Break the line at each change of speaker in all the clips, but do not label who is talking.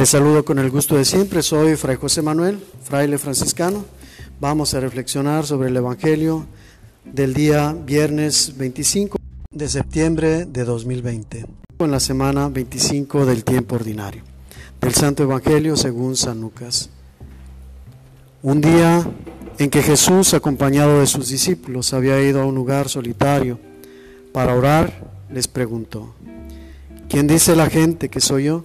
Les saludo con el gusto de siempre, soy Fray José Manuel, fraile franciscano. Vamos a reflexionar sobre el Evangelio del día viernes 25 de septiembre de 2020, en la semana 25 del tiempo ordinario, del Santo Evangelio según San Lucas. Un día en que Jesús, acompañado de sus discípulos, había ido a un lugar solitario para orar, les preguntó, ¿quién dice la gente que soy yo?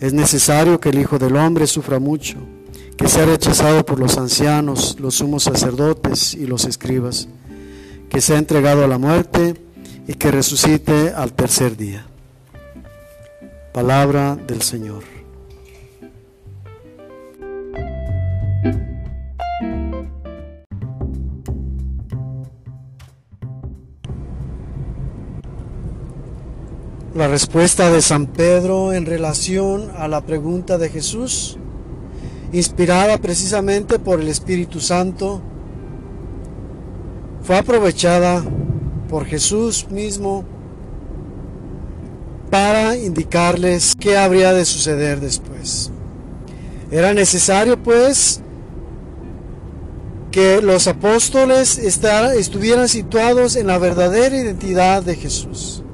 es necesario que el Hijo del Hombre sufra mucho, que sea rechazado por los ancianos, los sumos sacerdotes y los escribas, que sea entregado a la muerte y que resucite al tercer día. Palabra del Señor. Respuesta de San Pedro en relación a la pregunta de Jesús, inspirada precisamente por el Espíritu Santo, fue aprovechada por Jesús mismo para indicarles qué habría de suceder después. Era necesario pues que los apóstoles estuvieran situados en la verdadera identidad de Jesús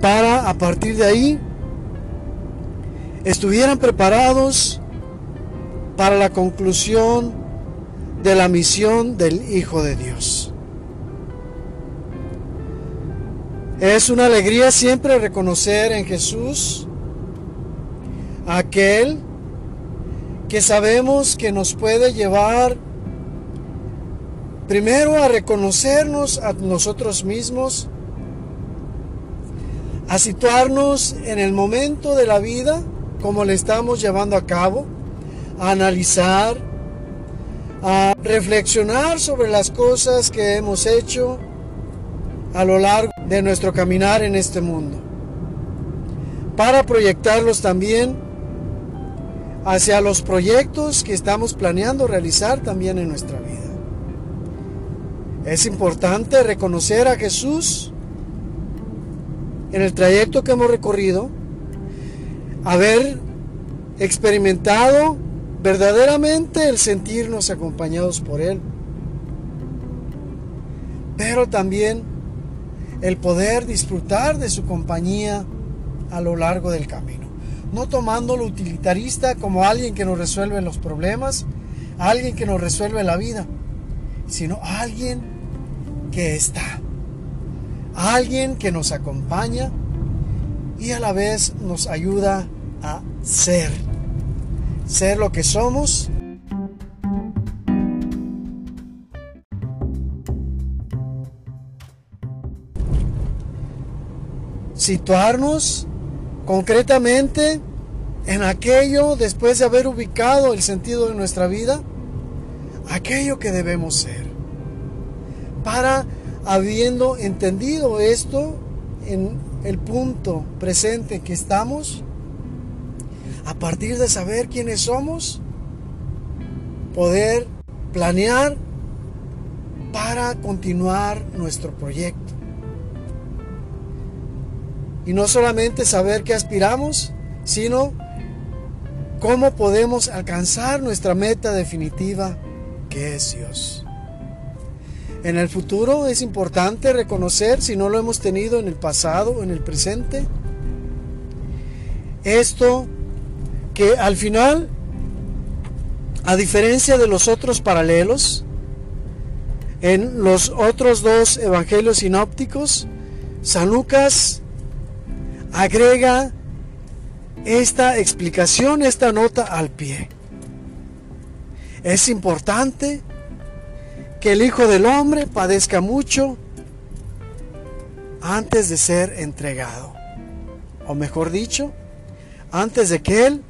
para a partir de ahí estuvieran preparados para la conclusión de la misión del Hijo de Dios. Es una alegría siempre reconocer en Jesús aquel que sabemos que nos puede llevar primero a reconocernos a nosotros mismos, a situarnos en el momento de la vida como le estamos llevando a cabo, a analizar, a reflexionar sobre las cosas que hemos hecho a lo largo de nuestro caminar en este mundo, para proyectarlos también hacia los proyectos que estamos planeando realizar también en nuestra vida. Es importante reconocer a Jesús en el trayecto que hemos recorrido, haber experimentado verdaderamente el sentirnos acompañados por Él, pero también el poder disfrutar de su compañía a lo largo del camino, no tomándolo utilitarista como alguien que nos resuelve los problemas, alguien que nos resuelve la vida, sino alguien que está alguien que nos acompaña y a la vez nos ayuda a ser, ser lo que somos. Situarnos concretamente en aquello después de haber ubicado el sentido de nuestra vida, aquello que debemos ser, para habiendo entendido esto en el punto presente que estamos, a partir de saber quiénes somos, poder planear para continuar nuestro proyecto. Y no solamente saber qué aspiramos, sino cómo podemos alcanzar nuestra meta definitiva, que es Dios. En el futuro es importante reconocer, si no lo hemos tenido en el pasado en el presente, esto que al final, a diferencia de los otros paralelos, en los otros dos evangelios sinópticos, San Lucas agrega esta explicación, esta nota al pie. Es importante que el Hijo del Hombre padezca mucho antes de ser entregado. O mejor dicho, antes de que Él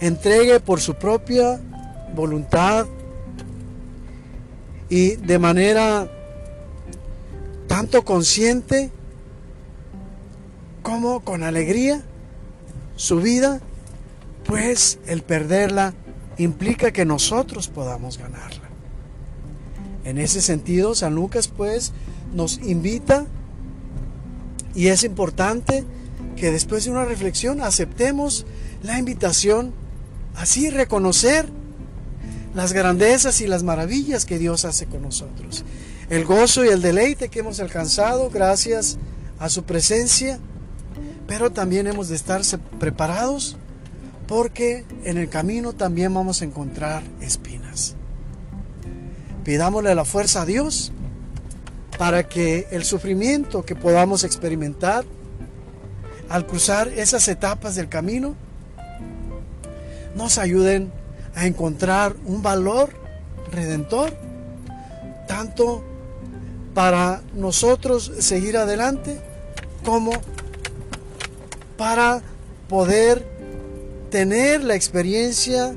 entregue por su propia voluntad y de manera tanto consciente como con alegría su vida, pues el perderla implica que nosotros podamos ganarla. En ese sentido, San Lucas pues nos invita y es importante que después de una reflexión aceptemos la invitación, así reconocer las grandezas y las maravillas que Dios hace con nosotros. El gozo y el deleite que hemos alcanzado gracias a su presencia, pero también hemos de estar preparados porque en el camino también vamos a encontrar espinas. Pidámosle la fuerza a Dios para que el sufrimiento que podamos experimentar al cruzar esas etapas del camino nos ayuden a encontrar un valor redentor, tanto para nosotros seguir adelante como para poder tener la experiencia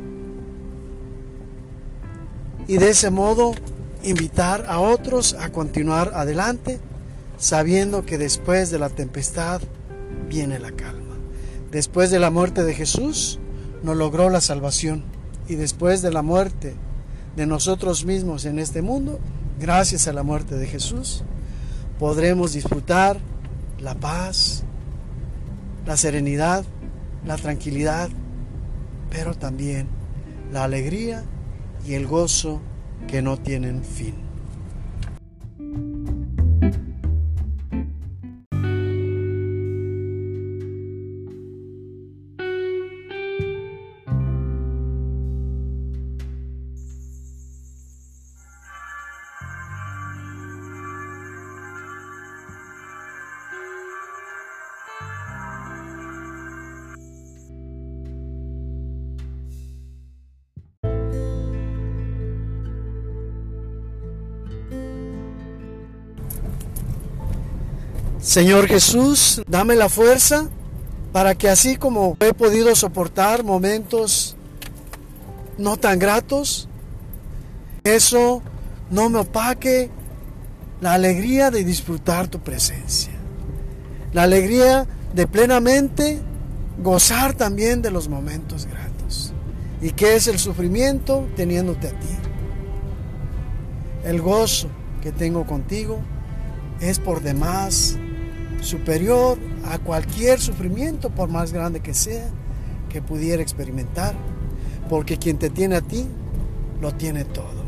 y de ese modo invitar a otros a continuar adelante sabiendo que después de la tempestad viene la calma. Después de la muerte de Jesús nos logró la salvación y después de la muerte de nosotros mismos en este mundo, gracias a la muerte de Jesús, podremos disfrutar la paz, la serenidad, la tranquilidad, pero también la alegría y el gozo que no tienen fin. Señor Jesús, dame la fuerza para que así como he podido soportar momentos no tan gratos, eso no me opaque la alegría de disfrutar tu presencia, la alegría de plenamente gozar también de los momentos gratos. ¿Y qué es el sufrimiento teniéndote a ti? El gozo que tengo contigo es por demás superior a cualquier sufrimiento, por más grande que sea, que pudiera experimentar, porque quien te tiene a ti, lo tiene todo.